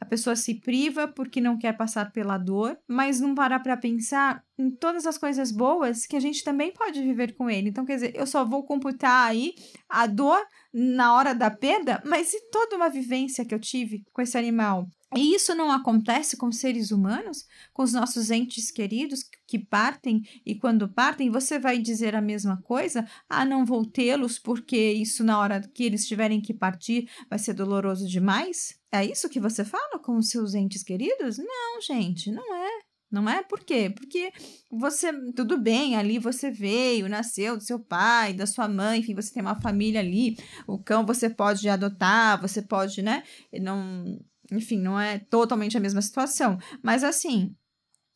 a pessoa se priva porque não quer passar pela dor, mas não parar para pensar em todas as coisas boas que a gente também pode viver com ele. Então, quer dizer, eu só vou computar aí a dor na hora da perda, mas e toda uma vivência que eu tive com esse animal? E isso não acontece com seres humanos, com os nossos entes queridos que partem e quando partem, você vai dizer a mesma coisa? Ah, não vou tê-los porque isso na hora que eles tiverem que partir vai ser doloroso demais? É isso que você fala com os seus entes queridos? Não, gente, não é. Não é? Por quê? Porque você, tudo bem, ali você veio, nasceu do seu pai, da sua mãe, enfim, você tem uma família ali. O cão você pode adotar, você pode, né? Não, enfim, não é totalmente a mesma situação. Mas assim,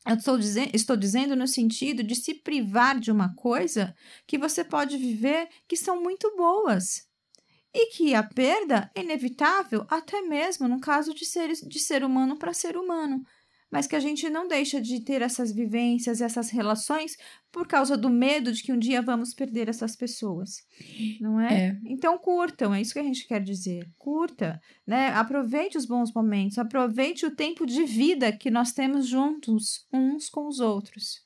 eu estou, dizer, estou dizendo no sentido de se privar de uma coisa que você pode viver que são muito boas. E que a perda é inevitável, até mesmo no caso de ser, de ser humano para ser humano mas que a gente não deixa de ter essas vivências, essas relações por causa do medo de que um dia vamos perder essas pessoas, não é? é? Então curtam, é isso que a gente quer dizer. Curta, né? Aproveite os bons momentos, aproveite o tempo de vida que nós temos juntos uns com os outros.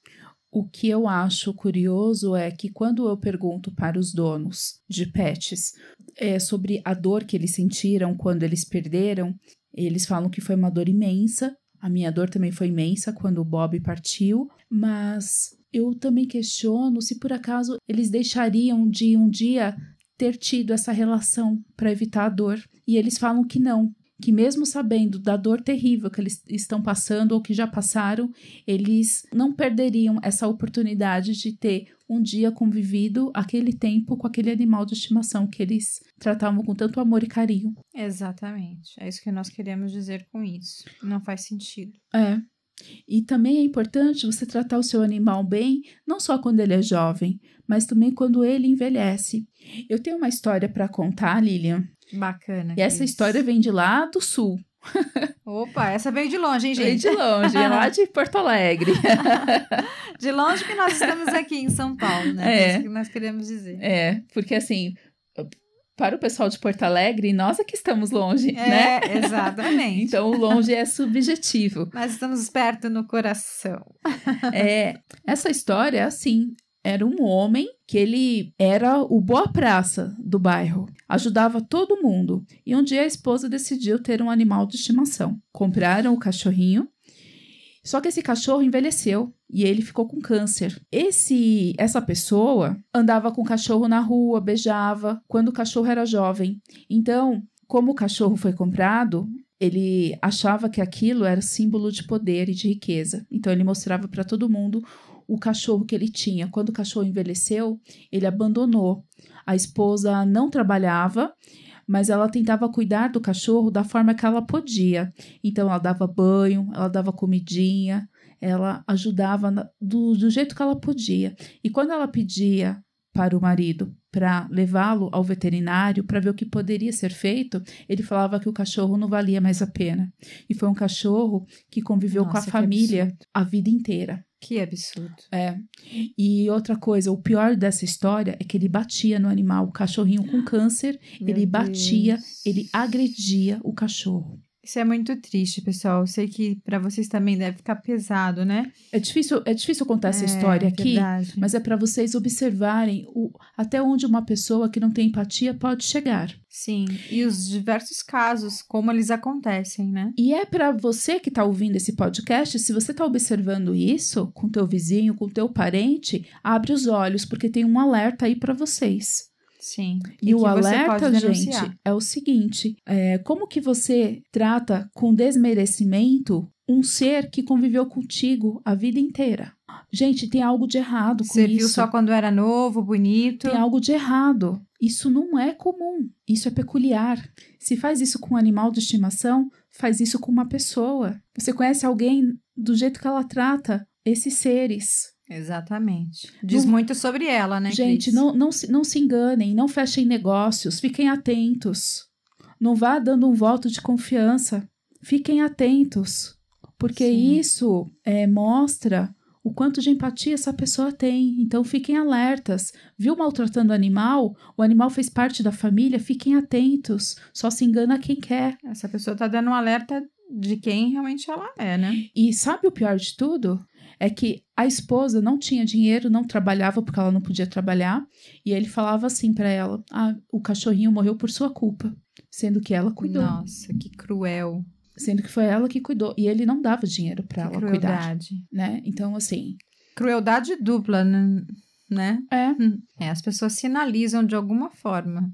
O que eu acho curioso é que quando eu pergunto para os donos de pets é, sobre a dor que eles sentiram quando eles perderam, eles falam que foi uma dor imensa, a minha dor também foi imensa quando o Bob partiu, mas eu também questiono se por acaso eles deixariam de um dia ter tido essa relação para evitar a dor. E eles falam que não, que mesmo sabendo da dor terrível que eles estão passando ou que já passaram, eles não perderiam essa oportunidade de ter um dia convivido aquele tempo com aquele animal de estimação que eles tratavam com tanto amor e carinho. Exatamente. É isso que nós queremos dizer com isso. Não faz sentido. É. E também é importante você tratar o seu animal bem, não só quando ele é jovem, mas também quando ele envelhece. Eu tenho uma história para contar, Lilian. Bacana. E essa história vem de lá do sul. Opa, essa veio de longe, hein, <laughs> gente? Veio de longe, é lá de Porto Alegre. <laughs> de longe que nós estamos aqui em São Paulo, né? É, é isso que nós queremos dizer. É, porque assim, para o pessoal de Porto Alegre, nós é que estamos longe, é, né? Exatamente. <laughs> então, o longe é subjetivo. Mas estamos perto no coração. é, essa história, assim, era um homem que ele era o boa praça do bairro, ajudava todo mundo. E um dia a esposa decidiu ter um animal de estimação. Compraram o cachorrinho. Só que esse cachorro envelheceu e ele ficou com câncer. Esse essa pessoa andava com o cachorro na rua, beijava quando o cachorro era jovem. Então, como o cachorro foi comprado, ele achava que aquilo era símbolo de poder e de riqueza. Então ele mostrava para todo mundo o cachorro que ele tinha. Quando o cachorro envelheceu, ele abandonou. A esposa não trabalhava, mas ela tentava cuidar do cachorro da forma que ela podia. Então, ela dava banho, ela dava comidinha, ela ajudava do, do jeito que ela podia. E quando ela pedia para o marido para levá-lo ao veterinário para ver o que poderia ser feito, ele falava que o cachorro não valia mais a pena. E foi um cachorro que conviveu Nossa, com a família absurdo. a vida inteira. Que absurdo. É. E outra coisa, o pior dessa história é que ele batia no animal. O cachorrinho com câncer, Meu ele batia, Deus. ele agredia o cachorro. Isso é muito triste, pessoal. Eu sei que para vocês também deve ficar pesado, né? É difícil, é difícil contar essa é, história aqui, verdade. mas é para vocês observarem o, até onde uma pessoa que não tem empatia pode chegar. Sim, e os diversos casos, como eles acontecem, né? E é para você que está ouvindo esse podcast, se você está observando isso com teu vizinho, com teu parente, abre os olhos, porque tem um alerta aí para vocês. Sim. E, o alerta, gente, é o seguinte: é, como que você trata com desmerecimento um ser que conviveu contigo a vida inteira? Gente, tem algo de errado com Você isso. viu só quando era novo, bonito. Tem algo de errado. Isso não é comum. Isso é peculiar. Se faz isso com um animal de estimação, faz isso com uma pessoa. Você conhece alguém do jeito que ela trata esses seres. Exatamente. Diz Não- muito sobre ela, né, Gente, Cris? não, não, se, não se enganem, não fechem negócios, fiquem atentos. Não vá dando um voto de confiança. Fiquem atentos. Porque Sim. isso é, mostra o quanto de empatia essa pessoa tem. Então fiquem alertas. Viu maltratando o animal? O animal fez parte da família? Fiquem atentos. Só se engana quem quer. Essa pessoa tá dando um alerta de quem realmente ela é, né? E sabe o pior de tudo? É que a esposa não tinha dinheiro, não trabalhava porque ela não podia trabalhar. E ele falava assim pra ela: Ah, o cachorrinho morreu por sua culpa. Sendo que ela cuidou. Nossa, que cruel. Sendo que foi ela que cuidou. E ele não dava dinheiro pra que ela cuidar. crueldade. Né? Então, assim. Crueldade dupla, né? né? É. É, as pessoas sinalizam de alguma forma.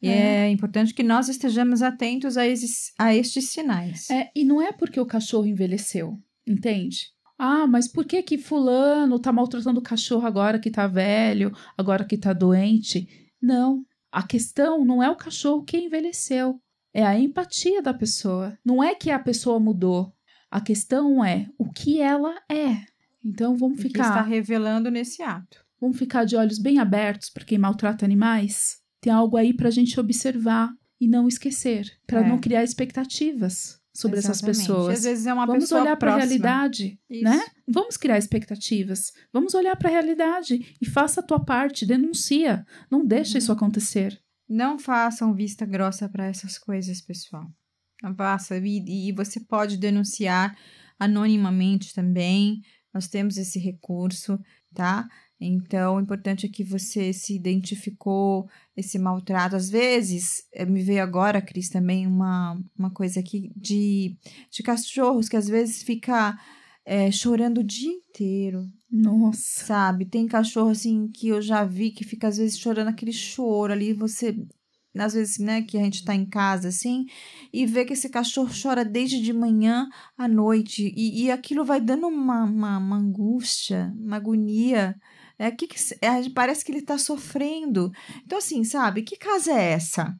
E É. é, importante que nós estejamos atentos a esses, a estes sinais. É, e não é porque o cachorro envelheceu, entende? Ah, mas por que que fulano tá maltratando o cachorro agora que tá velho, agora que tá doente? Não. A questão não é o cachorro que envelheceu, é a empatia da pessoa. Não é que a pessoa mudou. A questão é o que ela é. Então vamos O que está ficar, revelando nesse ato. vamos ficar de olhos bem abertos para quem maltrata animais. Tem algo aí pra gente observar e não esquecer, para É. não criar expectativas sobre essas Exatamente. pessoas. Às vezes é uma Vamos olhar para a realidade, Isso. né? Vamos criar expectativas. Vamos olhar para a realidade e faça a tua parte, denuncia. Não deixa Uhum. isso acontecer. Não façam vista grossa para essas coisas, pessoal. Não faça. E, e você pode denunciar anonimamente também. Nós temos esse recurso, tá? Então, o importante é que você se identificou esse maltrato. Às vezes, eh, me veio agora, Cris, também uma, uma coisa aqui de, de cachorros que às vezes fica eh, chorando o dia inteiro, Nossa. sabe? Tem cachorro assim que eu já vi que fica às vezes chorando aquele choro ali, você às vezes, né, que a gente tá em casa assim, e vê que esse cachorro chora desde de manhã à noite, e, e aquilo vai dando uma, uma, uma angústia, uma agonia. É, que que, é, parece que ele tá sofrendo. Então, assim, sabe, que casa é essa?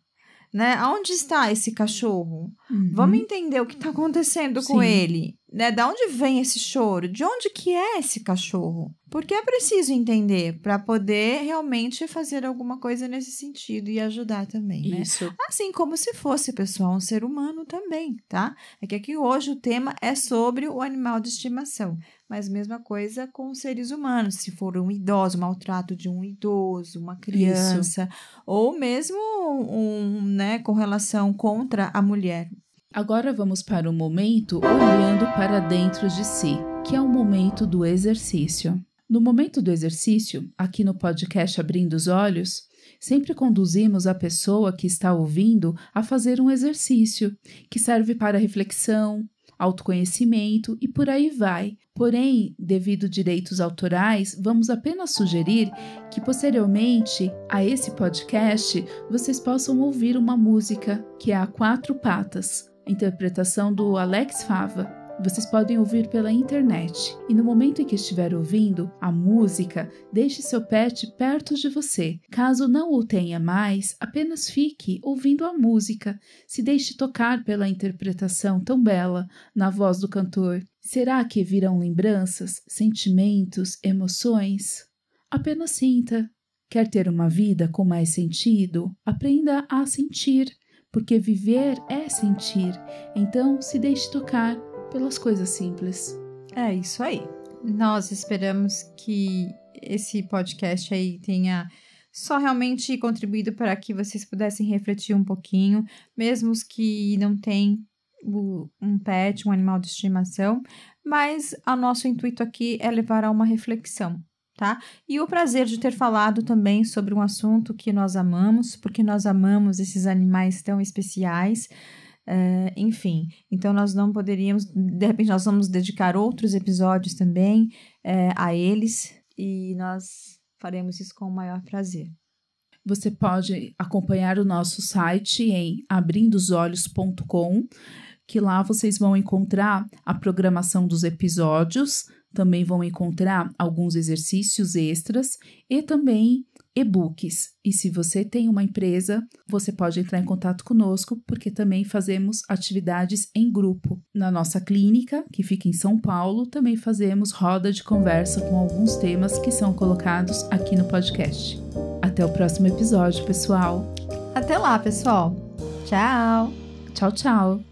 Né? Aonde está esse cachorro? Uhum. Vamos entender o que está acontecendo com Sim. ele, né? Da onde vem esse choro? De onde que é esse cachorro? Porque é preciso entender para poder realmente fazer alguma coisa nesse sentido e ajudar também, né? Isso. Assim como se fosse, pessoal, um ser humano também, tá? É que aqui hoje o tema é sobre o animal de estimação, mas mesma coisa com os seres humanos, se for um idoso, maltrato de um idoso, uma criança, ou mesmo um, né, com relação contra a mulher. Agora vamos para o momento olhando para dentro de si, que é o momento do exercício. No momento do exercício, aqui no podcast Abrindo os Olhos, sempre conduzimos a pessoa que está ouvindo a fazer um exercício que serve para reflexão, autoconhecimento e por aí vai. Porém, devido direitos autorais, vamos apenas sugerir que posteriormente a esse podcast vocês possam ouvir uma música que é a Quatro Patas, interpretação do Alex Fava. Vocês podem ouvir pela internet. E no momento em que estiver ouvindo a música, deixe seu pet perto de você. Caso não o tenha mais, apenas fique ouvindo a música. Se deixe tocar pela interpretação tão bela na voz do cantor. Será que virão lembranças, sentimentos, emoções? Apenas sinta. Quer ter uma vida com mais sentido? Aprenda a sentir, porque viver é sentir. Então, se deixe tocar pelas coisas simples. É isso aí. Nós esperamos que esse podcast aí tenha só realmente contribuído para que vocês pudessem refletir um pouquinho, mesmo os que não têm um pet, um animal de estimação, mas o nosso intuito aqui é levar a uma reflexão, tá? E o prazer de ter falado também sobre um assunto que nós amamos, porque nós amamos esses animais tão especiais. É, enfim, então nós não poderíamos, de repente, nós vamos dedicar outros episódios também é, a eles e nós faremos isso com o maior prazer. Você pode acompanhar o nosso site em abrindosolhos.com, que lá vocês vão encontrar a programação dos episódios, também vão encontrar alguns exercícios extras e também e-books. E se você tem uma empresa, você pode entrar em contato conosco, porque também fazemos atividades em grupo. Na nossa clínica, que fica em São Paulo, também fazemos roda de conversa com alguns temas que são colocados aqui no podcast. Até o próximo episódio, pessoal. Até lá, pessoal. Tchau. Tchau, tchau.